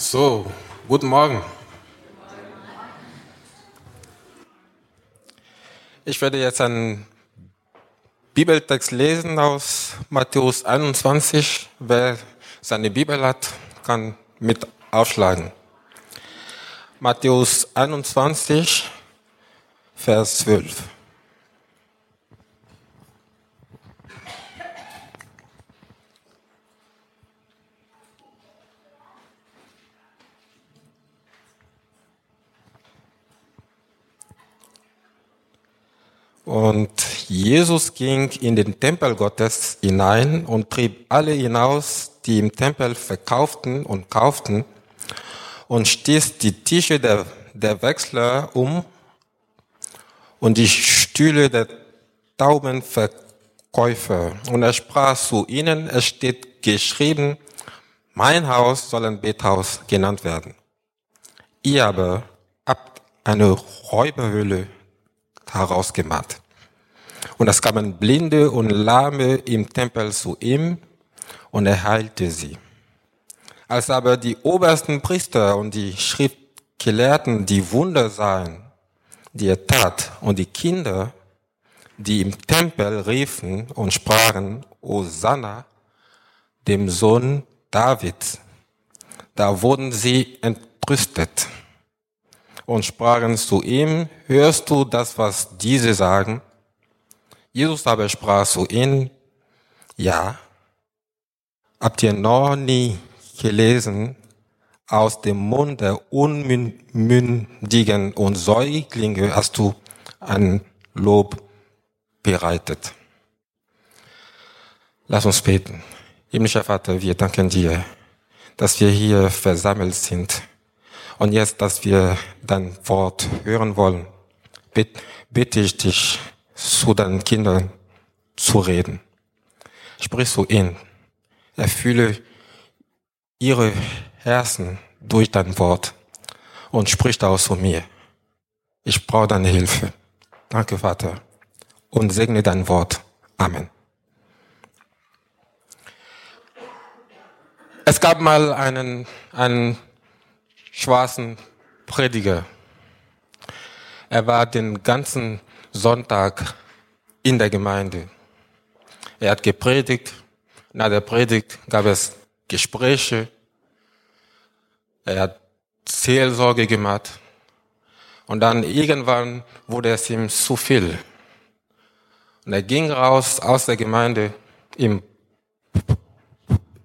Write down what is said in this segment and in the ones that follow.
So, guten Morgen. Ich werde jetzt einen Bibeltext lesen aus Matthäus 21. Wer seine Bibel hat, kann mit aufschlagen. Matthäus 21, Vers 12. Und Jesus ging in den Tempel Gottes hinein und trieb alle hinaus, die im Tempel verkauften und kauften, und stieß die Tische der, der Wechsler um und die Stühle der Taubenverkäufer. Und er sprach zu ihnen, es steht geschrieben, mein Haus soll ein Bethaus genannt werden. Ihr aber habt eine Räuberhöhle herausgemacht. Und es kamen Blinde und Lahme im Tempel zu ihm und er heilte sie. Als aber die obersten Priester und die Schriftgelehrten die Wunder sahen, die er tat, und die Kinder, die im Tempel riefen und sprachen, Hosanna, dem Sohn Davids, da wurden sie entrüstet und sprachen zu ihm, hörst du das, was diese sagen? Jesus aber sprach zu ihnen, ja, habt ihr noch nie gelesen, aus dem Mund der Unmündigen und Säuglinge hast du ein Lob bereitet. Lass uns beten. Himmlischer Vater, wir danken dir, dass wir hier versammelt sind und jetzt, dass wir dein Wort hören wollen, bitte ich dich, zu deinen Kindern zu reden. Sprich zu ihnen. Erfülle ihre Herzen durch dein Wort und sprich daraus zu mir. Ich brauche deine Hilfe. Danke, Vater. Und segne dein Wort. Amen. Es gab mal einen, einen schwarzen Prediger. Er war den ganzen Sonntag in der Gemeinde. Er hat gepredigt. Nach der Predigt gab es Gespräche. Er hat Seelsorge gemacht. Und dann irgendwann wurde es ihm zu viel. Und er ging raus aus der Gemeinde im,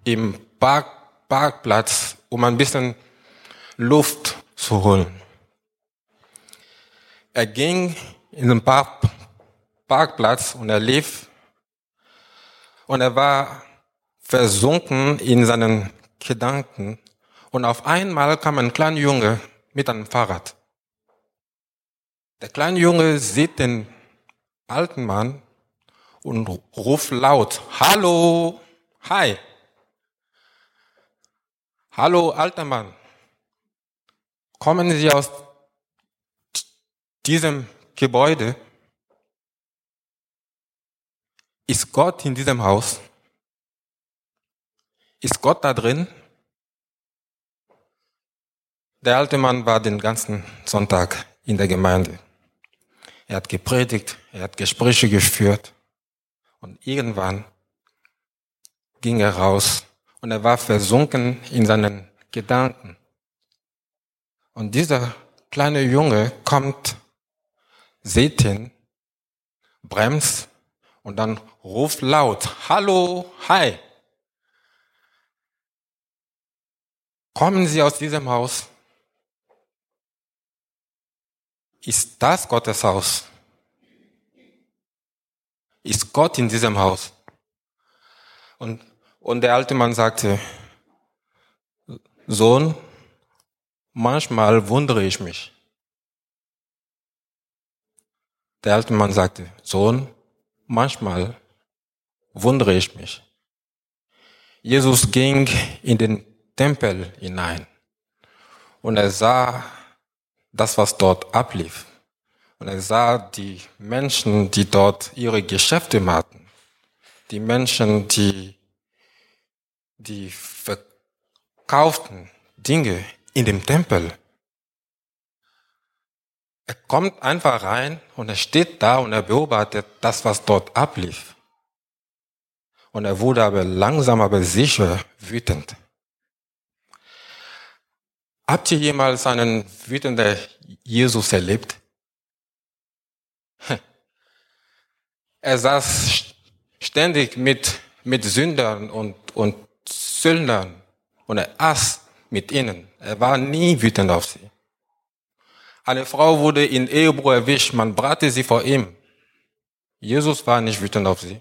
im Park, Parkplatz, um ein bisschen Luft zu holen. Er ging in den Park, Parkplatz und er lief und er war versunken in seinen Gedanken und auf einmal kam ein kleiner Junge mit einem Fahrrad. Der kleine Junge sieht den alten Mann und ruft laut, Hallo, hi. Hallo, alter Mann. Kommen Sie aus diesem Gebäude? Ist Gott in diesem Haus? Ist Gott da drin? Der alte Mann war den ganzen Sonntag in der Gemeinde. Er hat gepredigt, er hat Gespräche geführt und irgendwann ging er raus und er war versunken in seinen Gedanken. Und dieser kleine Junge kommt, sieht ihn, bremst und dann ruft laut, Hallo, hi. Kommen Sie aus diesem Haus? Ist das Gottes Haus? Ist Gott in diesem Haus? Und, und der alte Mann sagte, Sohn, Manchmal wundere ich mich. Der alte Mann sagte, Sohn, manchmal wundere ich mich. Jesus ging in den Tempel hinein und er sah das, was dort ablief. Und er sah die Menschen, die dort ihre Geschäfte machten. Die Menschen, die, die verkauften, Dinge in dem Tempel. Er kommt einfach rein und er steht da und er beobachtet das, was dort ablief. Und er wurde aber langsam, aber sicher wütend. Habt ihr jemals einen wütenden Jesus erlebt? Er saß ständig mit, mit Sündern und, und Sündern und er aß mit ihnen. Er war nie wütend auf sie. Eine Frau wurde in Ehebruch erwischt, man brachte sie vor ihm. Jesus war nicht wütend auf sie.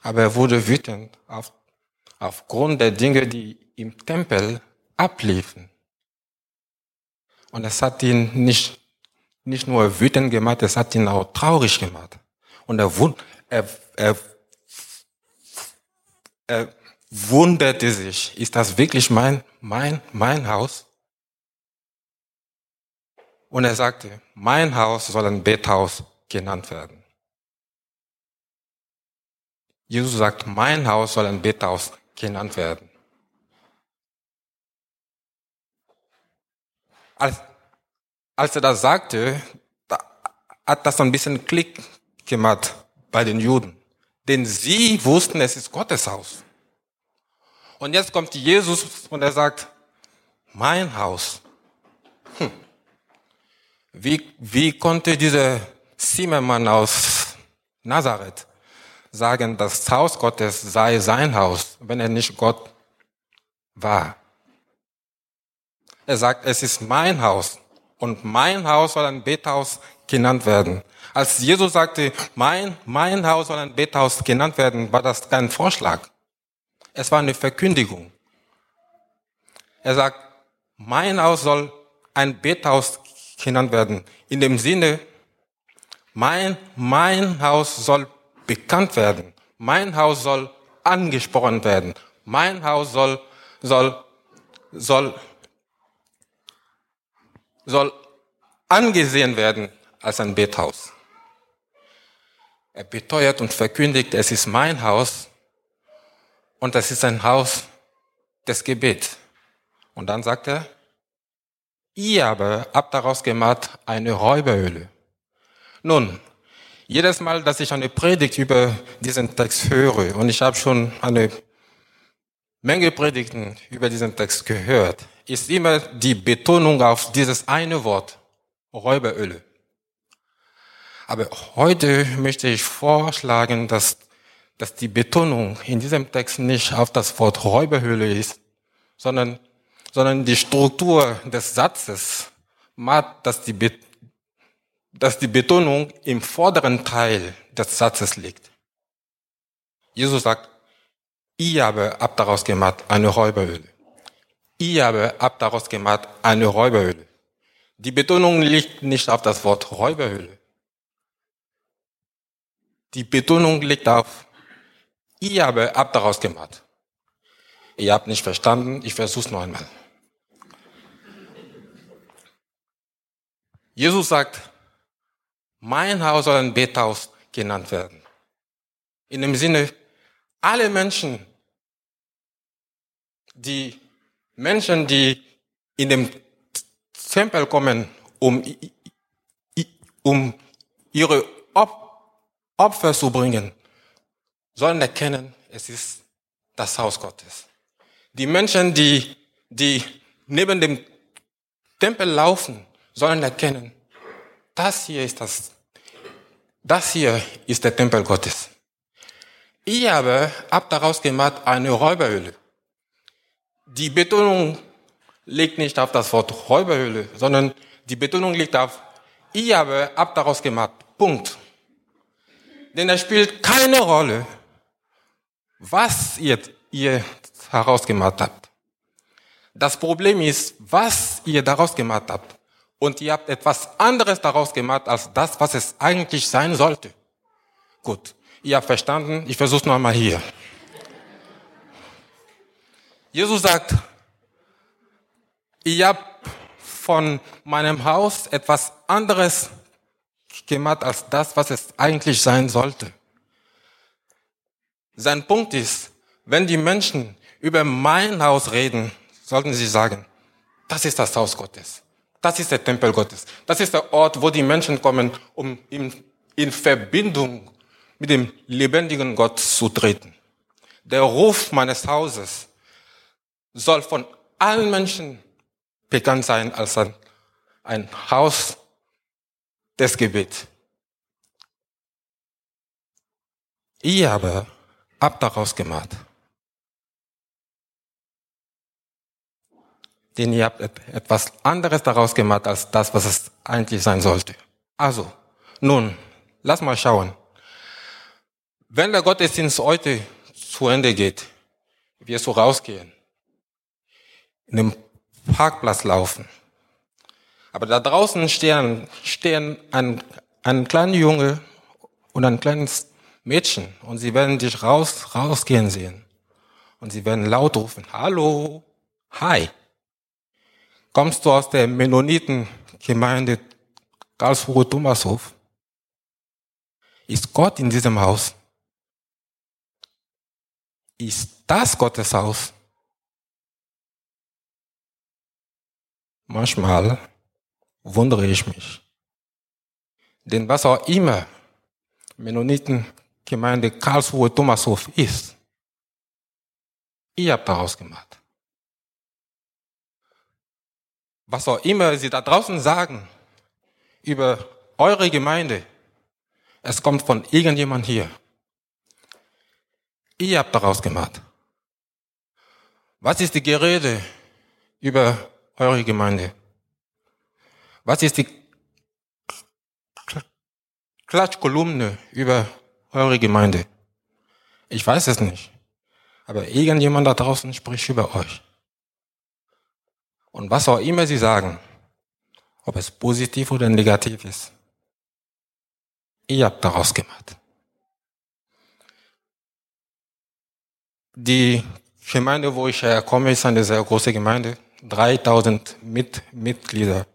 Aber er wurde wütend auf, aufgrund der Dinge, die im Tempel abliefen. Und es hat ihn nicht, nicht nur wütend gemacht, es hat ihn auch traurig gemacht. Und er, er, er, er wunderte sich, ist das wirklich mein, mein, mein Haus? Und er sagte, mein Haus soll ein Bethaus genannt werden. Jesus sagt, mein Haus soll ein Bethaus genannt werden. Als, als er das sagte, da hat das ein bisschen Klick gemacht bei den Juden. Denn sie wussten, es ist Gottes Haus. Und jetzt kommt Jesus und er sagt, mein Haus. Hm. Wie, wie konnte dieser Zimmermann aus Nazareth sagen, das Haus Gottes sei sein Haus, wenn er nicht Gott war? Er sagt, es ist mein Haus und mein Haus soll ein Bethaus genannt werden. Als Jesus sagte, mein, mein Haus soll ein Bethaus genannt werden, war das kein Vorschlag. Es war eine Verkündigung. Er sagt, mein Haus soll ein Bethaus genannt werden. In dem Sinne, mein, mein Haus soll bekannt werden. Mein Haus soll angesprochen werden. Mein Haus soll, soll, soll, soll angesehen werden als ein Bethaus. Er beteuert und verkündigt, es ist mein Haus und das ist ein Haus des Gebets. Und dann sagt er, Ihr aber habt daraus gemacht eine Räuberhöhle. Nun, jedes Mal, dass ich eine Predigt über diesen Text höre, und ich habe schon eine Menge Predigten über diesen Text gehört, ist immer die Betonung auf dieses eine Wort, Räuberhöhle. Aber heute möchte ich vorschlagen, dass, dass die Betonung in diesem Text nicht auf das Wort Räuberhöhle ist, sondern sondern die Struktur des Satzes macht, dass die, dass die Betonung im vorderen Teil des Satzes liegt. Jesus sagt, ich habe ab daraus gemacht eine Räuberhöhle. Ich habe ab daraus gemacht eine Räuberhöhle. Die Betonung liegt nicht auf das Wort Räuberhöhle. Die Betonung liegt auf, ich habe ab daraus gemacht. Ihr habt nicht verstanden, ich versuch's noch einmal. Jesus sagt, mein Haus soll ein Bethaus genannt werden. In dem Sinne, alle Menschen, die Menschen, die in dem Tempel kommen, um, um ihre Opfer zu bringen, sollen erkennen, es ist das Haus Gottes. Die Menschen, die, die neben dem Tempel laufen, sollen erkennen, das hier ist das, das hier ist der Tempel Gottes. Ich habe ab daraus gemacht eine Räuberhöhle. Die Betonung liegt nicht auf das Wort Räuberhöhle, sondern die Betonung liegt auf, ich habe ab daraus gemacht. Punkt. Denn es spielt keine Rolle, was ihr, ihr herausgemacht habt. Das Problem ist, was ihr daraus gemacht habt und ihr habt etwas anderes daraus gemacht als das, was es eigentlich sein sollte. Gut, ihr habt verstanden, ich versuche noch einmal hier. Jesus sagt, ich habe von meinem Haus etwas anderes gemacht als das, was es eigentlich sein sollte. Sein Punkt ist, wenn die Menschen über mein Haus reden, sollten sie sagen, das ist das Haus Gottes. Das ist der Tempel Gottes. Das ist der Ort, wo die Menschen kommen, um in, in Verbindung mit dem lebendigen Gott zu treten. Der Ruf meines Hauses soll von allen Menschen bekannt sein als ein, ein Haus des Gebets. Ich habe ab daraus gemacht. Denn ihr habt etwas anderes daraus gemacht als das, was es eigentlich sein sollte. Also, nun, lass mal schauen. Wenn der Gottesdienst heute zu Ende geht, wir so rausgehen, in dem Parkplatz laufen, aber da draußen stehen, stehen ein, ein kleiner Junge und ein kleines Mädchen und sie werden dich raus, rausgehen sehen. Und sie werden laut rufen, Hallo, Hi. Kommst du aus der Mennonitengemeinde Karlsruhe Thomashof? Ist Gott in diesem Haus? Ist das Gottes Haus? Manchmal wundere ich mich. Denn was auch immer Mennonitengemeinde Karlsruhe Thomashof ist, ich habe daraus gemacht was auch immer Sie da draußen sagen über eure Gemeinde, es kommt von irgendjemand hier. Ihr habt daraus gemacht. Was ist die Gerede über eure Gemeinde? Was ist die Klatschkolumne über eure Gemeinde? Ich weiß es nicht. Aber irgendjemand da draußen spricht über euch. Und was auch immer sie sagen, ob es positiv oder negativ ist, ihr habt daraus gemacht. Die Gemeinde, wo ich herkomme, ist eine sehr große Gemeinde, 3000 Mit Mitglieder.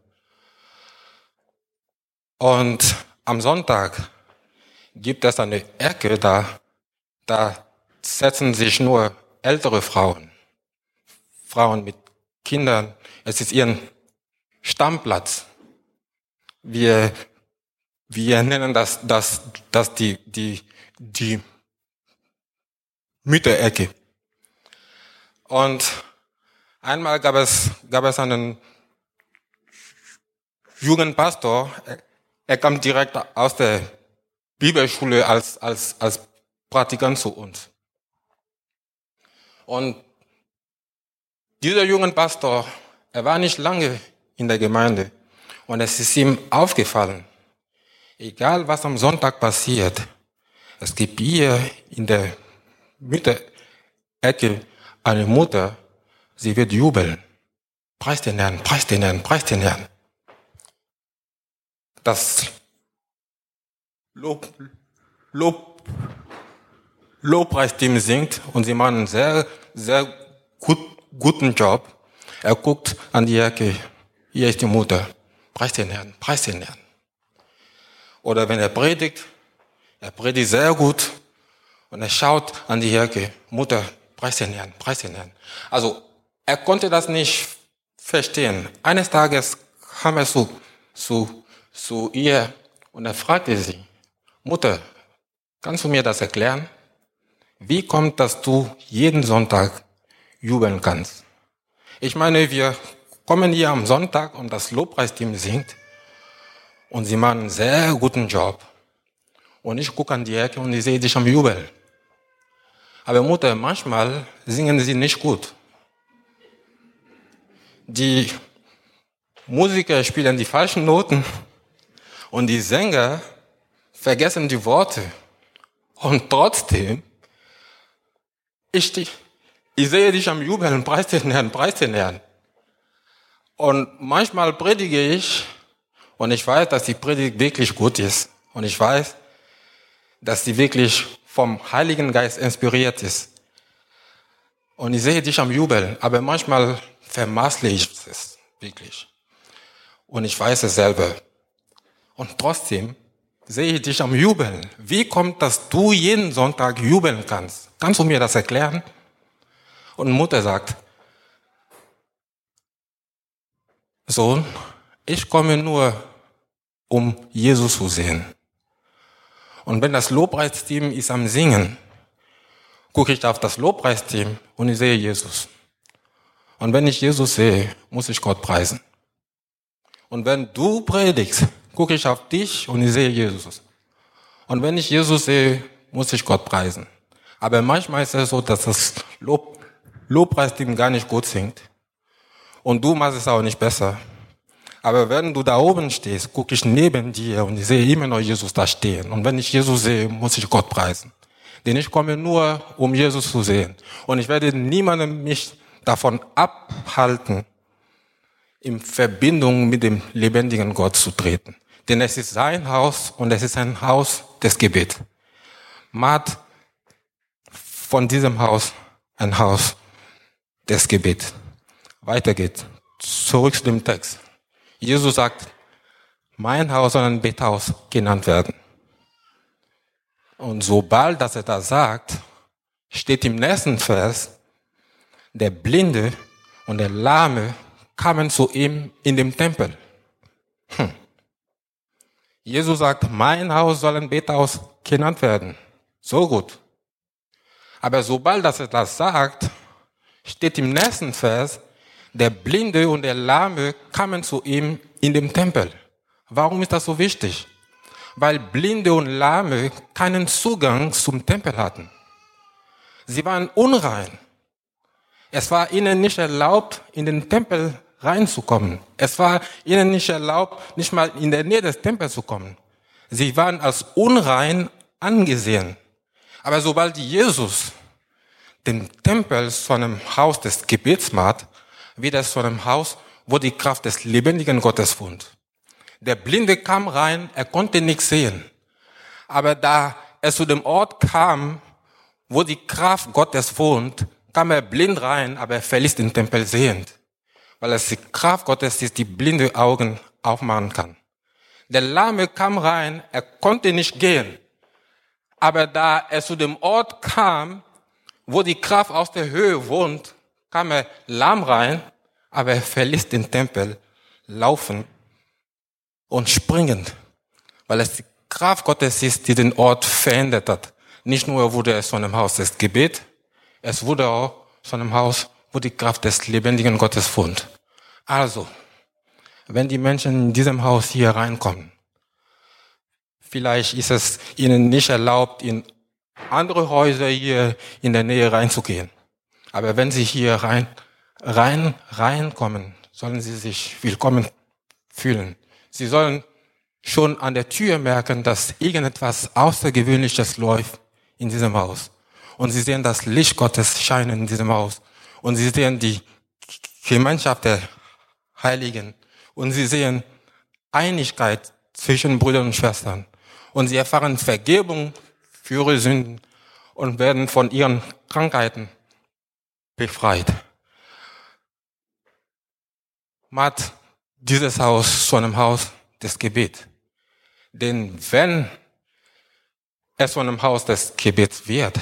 Und am Sonntag gibt es eine Ecke, da, da setzen sich nur ältere Frauen, Frauen mit Kindern es ist ihren Stammplatz. Wir, wir nennen das, das, das die, die, die Mütterecke. Und einmal gab es, gab es einen Jugendpastor, er kam direkt aus der Bibelschule als, als, als Praktikant zu uns. Und dieser Jugendpastor er war nicht lange in der Gemeinde und es ist ihm aufgefallen, egal was am Sonntag passiert, es gibt hier in der Mütterecke eine Mutter, sie wird jubeln. Preis den Herrn, preis den Herrn, preis den Herrn. Das Lob, Lob, Lobpreisteam singt und sie machen einen sehr, sehr gut, guten Job. Er guckt an die Ecke. Hier ist die Mutter. Preis den Herrn, preis den Herrn. Oder wenn er predigt, er predigt sehr gut und er schaut an die Ecke. Mutter, preis den Herrn, preis den Herrn. Also, er konnte das nicht verstehen. Eines Tages kam er zu, zu, zu ihr und er fragte sie, Mutter, kannst du mir das erklären? Wie kommt, dass du jeden Sonntag jubeln kannst? Ich meine, wir kommen hier am Sonntag und das Lobpreisteam singt und sie machen einen sehr guten Job. Und ich gucke an die Ecke und ich sehe dich am Jubel. Aber Mutter, manchmal singen sie nicht gut. Die Musiker spielen die falschen Noten und die Sänger vergessen die Worte. Und trotzdem, ich, ich sehe dich am Jubeln, preis den Herrn, preis den Herrn. Und manchmal predige ich und ich weiß, dass die Predigt wirklich gut ist. Und ich weiß, dass sie wirklich vom Heiligen Geist inspiriert ist. Und ich sehe dich am Jubeln, aber manchmal vermaßle ich es wirklich. Und ich weiß es selber. Und trotzdem sehe ich dich am Jubeln. Wie kommt, dass du jeden Sonntag jubeln kannst? Kannst du mir das erklären? Und Mutter sagt, Sohn, ich komme nur, um Jesus zu sehen. Und wenn das Lobpreisteam ist am Singen, gucke ich auf das Lobpreisteam und ich sehe Jesus. Und wenn ich Jesus sehe, muss ich Gott preisen. Und wenn du predigst, gucke ich auf dich und ich sehe Jesus. Und wenn ich Jesus sehe, muss ich Gott preisen. Aber manchmal ist es so, dass das Lob, Lobpreisteam gar nicht gut singt. Und du machst es auch nicht besser. Aber wenn du da oben stehst, gucke ich neben dir und ich sehe immer noch Jesus da stehen. Und wenn ich Jesus sehe, muss ich Gott preisen. Denn ich komme nur, um Jesus zu sehen. Und ich werde niemanden mich davon abhalten, in Verbindung mit dem lebendigen Gott zu treten. Denn es ist sein Haus und es ist ein Haus des Gebets. Macht von diesem Haus ein Haus des Gebets. Weiter geht's. Zurück zu dem Text. Jesus sagt, mein Haus soll ein Bethaus genannt werden. Und sobald, dass er das sagt, steht im nächsten Vers, der Blinde und der Lahme kamen zu ihm in dem Tempel. Hm. Jesus sagt, mein Haus soll ein Bethaus genannt werden. So gut. Aber sobald dass er das sagt, steht im nächsten Vers, der Blinde und der Lahme kamen zu ihm in dem Tempel. Warum ist das so wichtig? Weil Blinde und Lahme keinen Zugang zum Tempel hatten. Sie waren unrein. Es war ihnen nicht erlaubt, in den Tempel reinzukommen. Es war ihnen nicht erlaubt, nicht mal in der Nähe des Tempels zu kommen. Sie waren als unrein angesehen. Aber sobald Jesus den Tempel zu einem Haus des Gebets macht, wird es zu einem Haus, wo die Kraft des lebendigen Gottes wohnt. Der Blinde kam rein, er konnte nichts sehen. Aber da er zu dem Ort kam, wo die Kraft Gottes wohnt, kam er blind rein, aber er verließ den Tempel sehend. Weil es die Kraft Gottes ist, die blinde Augen aufmachen kann. Der Lahme kam rein, er konnte nicht gehen. Aber da er zu dem Ort kam, wo die Kraft aus der Höhe wohnt, kam er lahm rein, aber er verließ den Tempel laufen und springend, weil es die Kraft Gottes ist, die den Ort verändert hat. Nicht nur wurde es von einem Haus des Gebet, es wurde auch von einem Haus, wo die Kraft des lebendigen Gottes wohnt. Also, wenn die Menschen in diesem Haus hier reinkommen, vielleicht ist es ihnen nicht erlaubt, in andere Häuser hier in der Nähe reinzugehen. Aber wenn Sie hier rein, rein, reinkommen, sollen Sie sich willkommen fühlen. Sie sollen schon an der Tür merken, dass irgendetwas Außergewöhnliches läuft in diesem Haus. Und Sie sehen das Licht Gottes scheinen in diesem Haus. Und Sie sehen die Gemeinschaft der Heiligen. Und Sie sehen Einigkeit zwischen Brüdern und Schwestern. Und Sie erfahren Vergebung für ihre Sünden und werden von ihren Krankheiten befreit. Macht dieses Haus zu einem Haus des Gebets. Denn wenn es zu einem Haus des Gebets wird,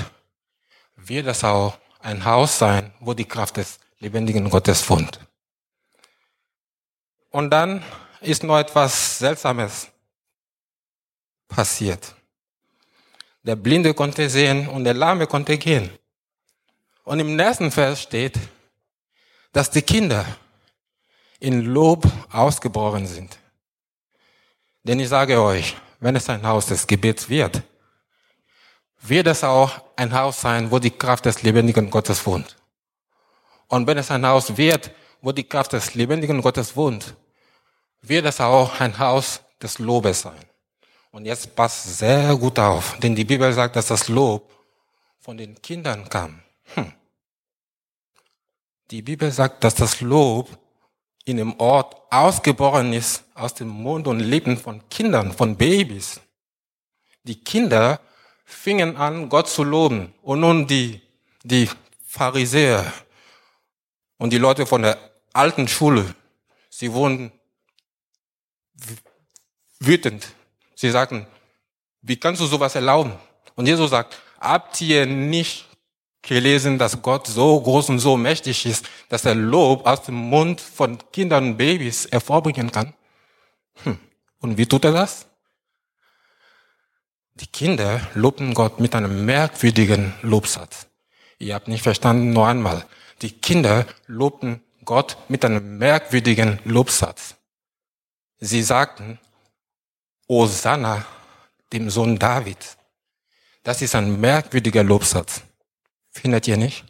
wird es auch ein Haus sein, wo die Kraft des lebendigen Gottes wohnt. Und dann ist noch etwas Seltsames passiert. Der Blinde konnte sehen und der Lahme konnte gehen. Und im nächsten Vers steht, dass die Kinder in Lob ausgebrochen sind. Denn ich sage euch, wenn es ein Haus des Gebets wird, wird es auch ein Haus sein, wo die Kraft des lebendigen Gottes wohnt. Und wenn es ein Haus wird, wo die Kraft des lebendigen Gottes wohnt, wird es auch ein Haus des Lobes sein. Und jetzt passt sehr gut auf, denn die Bibel sagt, dass das Lob von den Kindern kam. Hm. Die Bibel sagt, dass das Lob in dem Ort ausgeboren ist aus dem Mund und Lippen von Kindern, von Babys. Die Kinder fingen an, Gott zu loben. Und nun die, die Pharisäer und die Leute von der alten Schule, sie wurden wütend. Sie sagten, wie kannst du sowas erlauben? Und Jesus sagt, habt ihr nicht gelesen, dass Gott so groß und so mächtig ist, dass er Lob aus dem Mund von Kindern und Babys hervorbringen kann. Hm. Und wie tut er das? Die Kinder lobten Gott mit einem merkwürdigen Lobsatz. Ihr habt nicht verstanden, nur einmal. Die Kinder lobten Gott mit einem merkwürdigen Lobsatz. Sie sagten, Hosanna, dem Sohn David. Das ist ein merkwürdiger Lobsatz. Findet ihr nicht?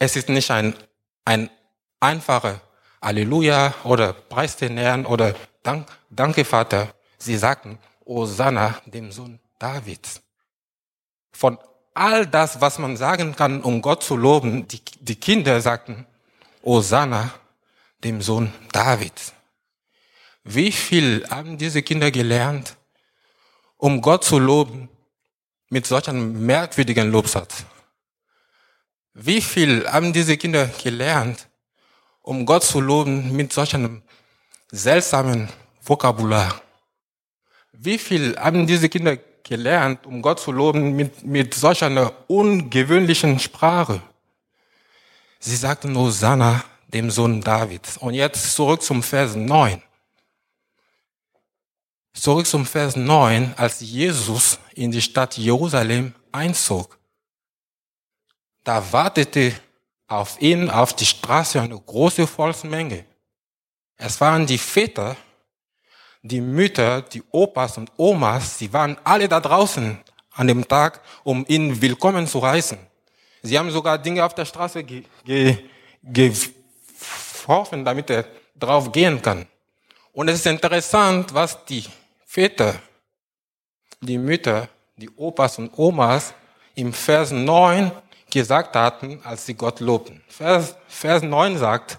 Es ist nicht ein, ein einfacher Halleluja oder Preis den Herrn oder Dank, Danke Vater. Sie sagten, Hosanna, dem Sohn Davids. Von all das, was man sagen kann, um Gott zu loben, die, die Kinder sagten, Hosanna, dem Sohn Davids. Wie viel haben diese Kinder gelernt, um Gott zu loben mit solch einem merkwürdigen Lobsatz? Wie viel haben diese Kinder gelernt, um Gott zu loben mit solch einem seltsamen Vokabular? Wie viel haben diese Kinder gelernt, um Gott zu loben mit, mit solch einer ungewöhnlichen Sprache? Sie sagten Hosanna, dem Sohn Davids. Und jetzt zurück zum Vers 9. Zurück zum Vers 9, als Jesus in die Stadt Jerusalem einzog. Da wartete auf ihn auf die Straße eine große Volksmenge. Es waren die Väter, die Mütter, die Opas und Omas, sie waren alle da draußen an dem Tag, um ihn willkommen zu heißen. Sie haben sogar Dinge auf der Straße ge ge geworfen, damit er drauf gehen kann. Und es ist interessant, was die Väter, die Mütter, die Opas und Omas im Vers 9 gesagt hatten, als sie Gott lobten. Vers, Vers 9 sagt,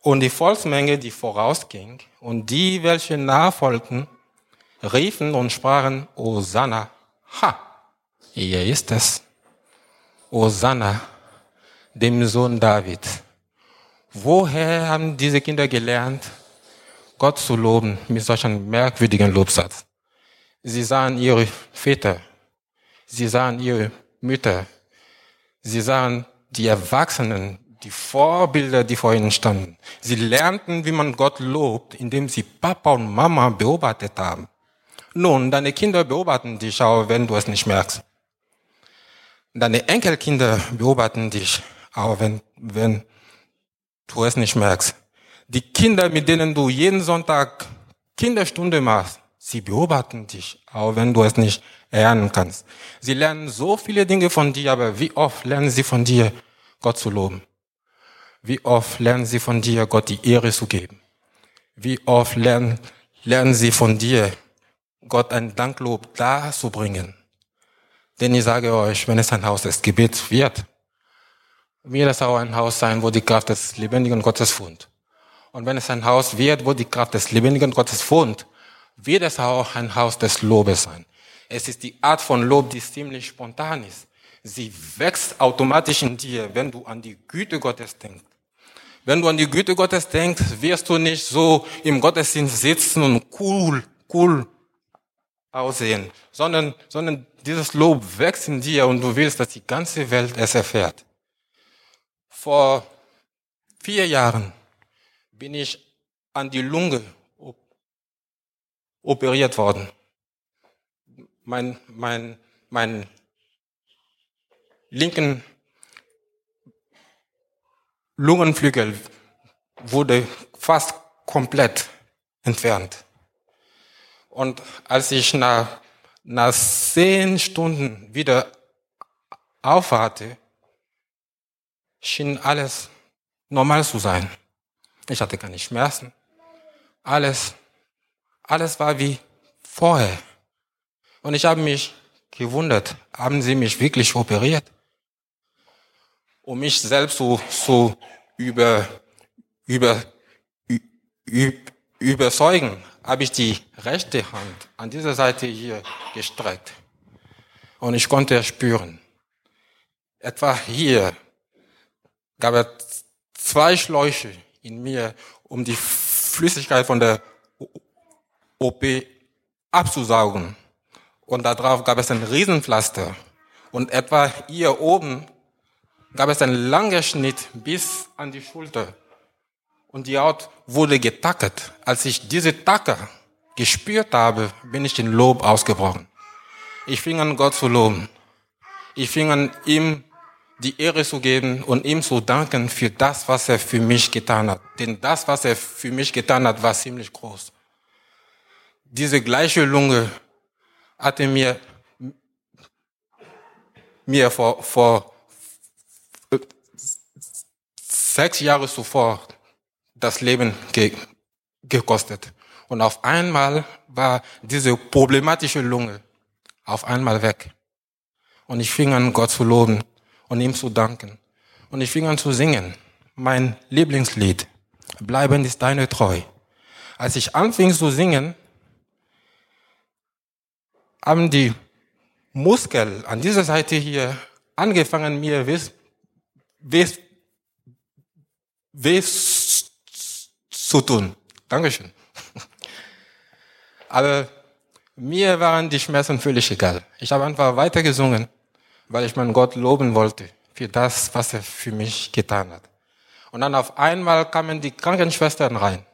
und die Volksmenge, die vorausging, und die, welche nachfolgten, riefen und sprachen, Hosanna, ha, hier ist es, Hosanna, dem Sohn David. Woher haben diese Kinder gelernt, Gott zu loben mit solch einem merkwürdigen Lobsatz. Sie sahen ihre Väter, sie sahen ihre Mütter, sie sahen die Erwachsenen, die Vorbilder, die vor ihnen standen. Sie lernten, wie man Gott lobt, indem sie Papa und Mama beobachtet haben. Nun, deine Kinder beobachten dich auch, wenn du es nicht merkst. Deine Enkelkinder beobachten dich auch, wenn, wenn du es nicht merkst. Die Kinder, mit denen du jeden Sonntag Kinderstunde machst, sie beobachten dich, auch wenn du es nicht erlernen kannst. Sie lernen so viele Dinge von dir, aber wie oft lernen sie von dir, Gott zu loben? Wie oft lernen sie von dir, Gott die Ehre zu geben? Wie oft lernen, lernen sie von dir, Gott ein Danklob darzubringen? Denn ich sage euch, wenn es ein Haus des Gebets wird, wird es auch ein Haus sein, wo die Kraft des lebendigen Gottes wohnt. Und wenn es ein Haus wird, wo die Kraft des lebendigen Gottes wohnt, wird es auch ein Haus des Lobes sein. Es ist die Art von Lob, die ziemlich spontan ist. Sie wächst automatisch in dir, wenn du an die Güte Gottes denkst. Wenn du an die Güte Gottes denkst, wirst du nicht so im Gottesdienst sitzen und cool, cool aussehen, sondern, sondern dieses Lob wächst in dir und du willst, dass die ganze Welt es erfährt. Vor vier Jahren bin ich an die Lunge operiert worden. Mein, mein, mein linken Lungenflügel wurde fast komplett entfernt. Und als ich nach, nach zehn Stunden wieder aufwachte, schien alles normal zu sein. Ich hatte keine Schmerzen. Alles, alles war wie vorher. Und ich habe mich gewundert, haben sie mich wirklich operiert? Um mich selbst so, so über, über, über, überzeugen, habe ich die rechte Hand an dieser Seite hier gestreckt. Und ich konnte spüren. Etwa hier gab es zwei Schläuche in mir, um die Flüssigkeit von der OP abzusaugen. Und darauf gab es ein Riesenpflaster. Und etwa hier oben gab es einen langen Schnitt bis an die Schulter. Und die Haut wurde getackert. Als ich diese Tacker gespürt habe, bin ich in Lob ausgebrochen. Ich fing an, Gott zu loben. Ich fing an, ihm die Ehre zu geben und ihm zu danken für das, was er für mich getan hat. Denn das, was er für mich getan hat, war ziemlich groß. Diese gleiche Lunge hatte mir, mir vor, vor sechs Jahre zuvor das Leben ge gekostet. Und auf einmal war diese problematische Lunge auf einmal weg. Und ich fing an, Gott zu loben und ihm zu danken. Und ich fing an zu singen. Mein Lieblingslied. Bleiben ist deine treu. Als ich anfing zu singen, haben die Muskeln an dieser Seite hier angefangen, mir weh, weh, weh zu tun. Dankeschön. Aber mir waren die Schmerzen völlig egal. Ich habe einfach weiter gesungen weil ich meinen Gott loben wollte für das, was er für mich getan hat. Und dann auf einmal kamen die Krankenschwestern rein.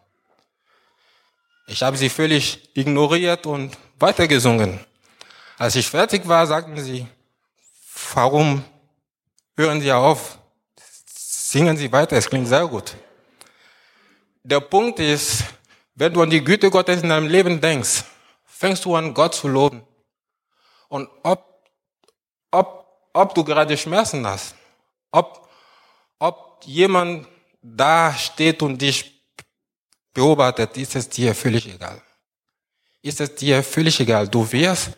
Ich habe sie völlig ignoriert und weitergesungen. Als ich fertig war, sagten sie, warum hören Sie auf? Singen Sie weiter, es klingt sehr gut. Der Punkt ist, wenn du an die Güte Gottes in deinem Leben denkst, fängst du an, Gott zu loben. Und ob, ob ob du gerade Schmerzen hast, ob, ob jemand da steht und dich beobachtet, ist es dir völlig egal. Ist es dir völlig egal. Du wirst,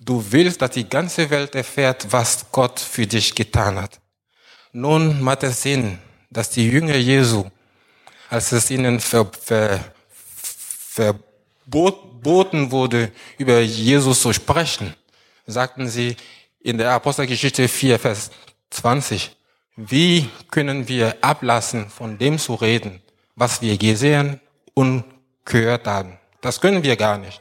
du willst, dass die ganze Welt erfährt, was Gott für dich getan hat. Nun macht es Sinn, dass die Jünger Jesu, als es ihnen ver, ver, verboten wurde, über Jesus zu sprechen, sagten sie, in der Apostelgeschichte 4, Vers 20. Wie können wir ablassen, von dem zu reden, was wir gesehen und gehört haben? Das können wir gar nicht.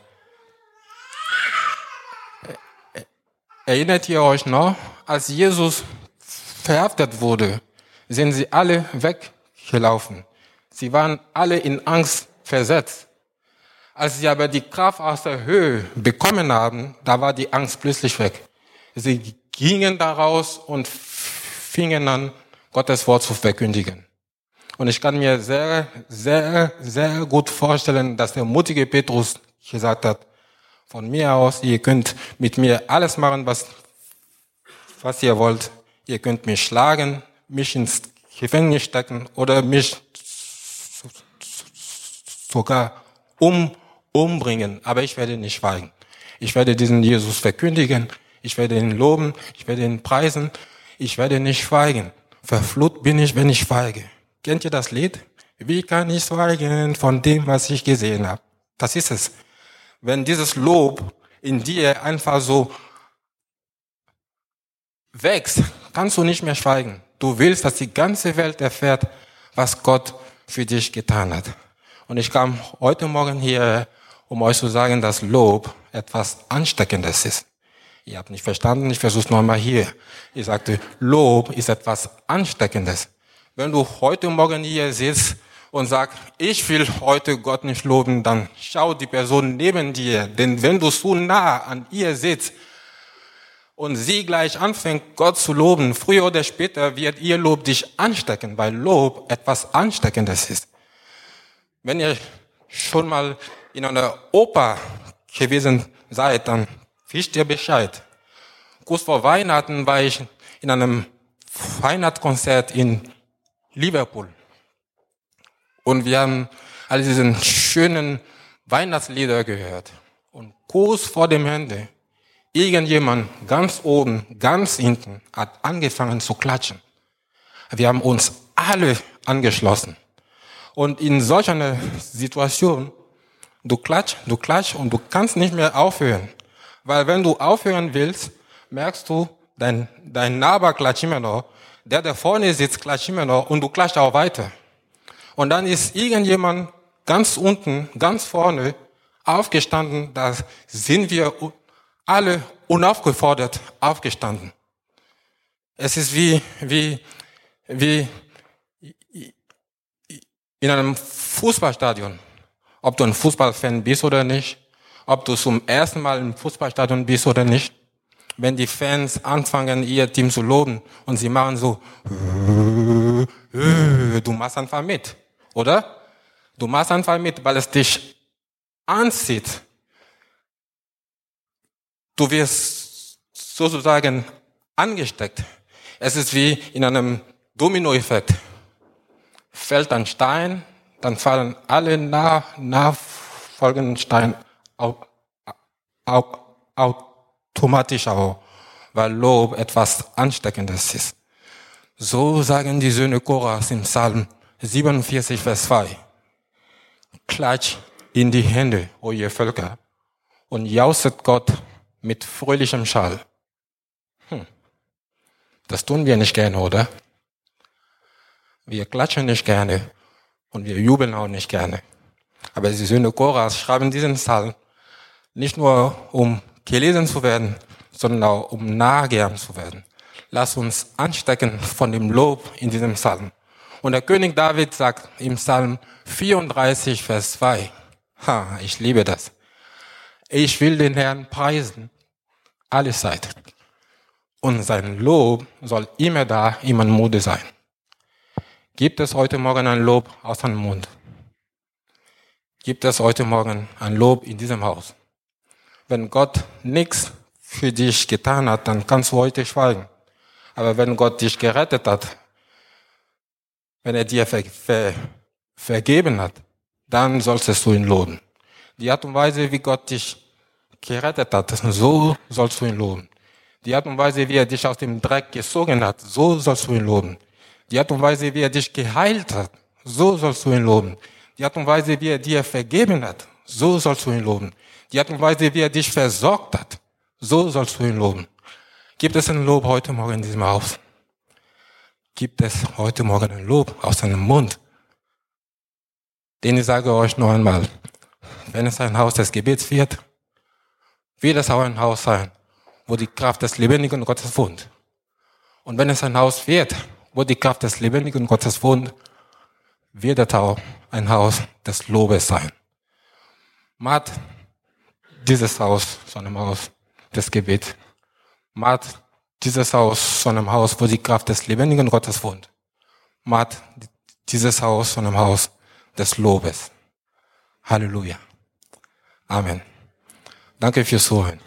Erinnert ihr euch noch, als Jesus verhaftet wurde, sind sie alle weggelaufen. Sie waren alle in Angst versetzt. Als sie aber die Kraft aus der Höhe bekommen haben, da war die Angst plötzlich weg. Sie gingen daraus und fingen an, Gottes Wort zu verkündigen. Und ich kann mir sehr, sehr, sehr gut vorstellen, dass der mutige Petrus gesagt hat, von mir aus, ihr könnt mit mir alles machen, was, was ihr wollt. Ihr könnt mich schlagen, mich ins Gefängnis stecken oder mich sogar um, umbringen. Aber ich werde nicht schweigen. Ich werde diesen Jesus verkündigen ich werde ihn loben, ich werde ihn preisen, ich werde nicht schweigen. Verflucht bin ich, wenn ich schweige. Kennt ihr das Lied? Wie kann ich schweigen von dem, was ich gesehen habe? Das ist es. Wenn dieses Lob in dir einfach so wächst, kannst du nicht mehr schweigen. Du willst, dass die ganze Welt erfährt, was Gott für dich getan hat. Und ich kam heute Morgen hier, um euch zu sagen, dass Lob etwas Ansteckendes ist. Ihr habt nicht verstanden, ich versuche es nochmal hier. Ich sagte, Lob ist etwas Ansteckendes. Wenn du heute Morgen hier sitzt und sagst, ich will heute Gott nicht loben, dann schau die Person neben dir. Denn wenn du so nah an ihr sitzt und sie gleich anfängt, Gott zu loben, früher oder später wird ihr Lob dich anstecken, weil Lob etwas Ansteckendes ist. Wenn ihr schon mal in einer Oper gewesen seid, dann wisst ihr Bescheid. Kurz vor Weihnachten war ich in einem Weihnachtskonzert in Liverpool. Und wir haben all diesen schönen Weihnachtslieder gehört. Und kurz vor dem Ende, irgendjemand ganz oben, ganz hinten, hat angefangen zu klatschen. Wir haben uns alle angeschlossen. Und in solch einer Situation, du klatsch, du klatsch und du kannst nicht mehr aufhören. Weil wenn du aufhören willst, merkst du, dein, dein Nachbar klatscht immer noch, der, der vorne sitzt, klatscht immer noch und du klatscht auch weiter. Und dann ist irgendjemand ganz unten, ganz vorne, aufgestanden, da sind wir alle unaufgefordert aufgestanden. Es ist wie, wie, wie in einem Fußballstadion. Ob du ein Fußballfan bist oder nicht, ob du zum ersten Mal im Fußballstadion bist oder nicht, wenn die Fans anfangen, ihr Team zu loben und sie machen so, du machst einfach mit, oder? Du machst einfach mit, weil es dich anzieht. Du wirst sozusagen angesteckt. Es ist wie in einem Dominoeffekt. Fällt ein Stein, dann fallen alle nach, nachfolgenden Steine automatisch auch, weil Lob etwas Ansteckendes ist. So sagen die Söhne Koras im Psalm 47, Vers 2. Klatsch in die Hände, o ihr Völker, und jauset Gott mit fröhlichem Schall. Hm. Das tun wir nicht gerne, oder? Wir klatschen nicht gerne und wir jubeln auch nicht gerne. Aber die Söhne Koras schreiben diesen Psalm nicht nur, um gelesen zu werden, sondern auch um nahegeahmt zu werden. Lass uns anstecken von dem Lob in diesem Psalm. Und der König David sagt im Psalm 34, Vers 2, ha, ich liebe das. Ich will den Herrn preisen, alle Zeit. Und sein Lob soll immer da, immer in Mode sein. Gibt es heute Morgen ein Lob aus seinem Mund? Gibt es heute Morgen ein Lob in diesem Haus? Wenn Gott nichts für dich getan hat, dann kannst du heute schweigen. Aber wenn Gott dich gerettet hat, wenn er dir ver, ver, vergeben hat, dann solltest du ihn loben. Die Art und Weise, wie Gott dich gerettet hat, so sollst du ihn loben. Die Art und Weise, wie er dich aus dem Dreck gezogen hat, so sollst du ihn loben. Die Art und Weise, wie er dich geheilt hat, so sollst du ihn loben. Die Art und Weise, wie er dir vergeben hat, so sollst du ihn loben. Die Art und Weise, wie er dich versorgt hat, so sollst du ihn loben. Gibt es ein Lob heute Morgen in diesem Haus? Gibt es heute Morgen ein Lob aus seinem Mund? Denn ich sage euch noch einmal, wenn es ein Haus des Gebets wird, wird es auch ein Haus sein, wo die Kraft des lebendigen Gottes wohnt. Und wenn es ein Haus wird, wo die Kraft des lebendigen Gottes wohnt, wird es auch ein Haus des Lobes sein. Macht dieses Haus zu einem Haus des Gebets. Macht dieses Haus zu einem Haus, wo die Kraft des lebendigen Gottes wohnt. Macht dieses Haus zu einem Haus des Lobes. Halleluja. Amen. Danke fürs Zuhören.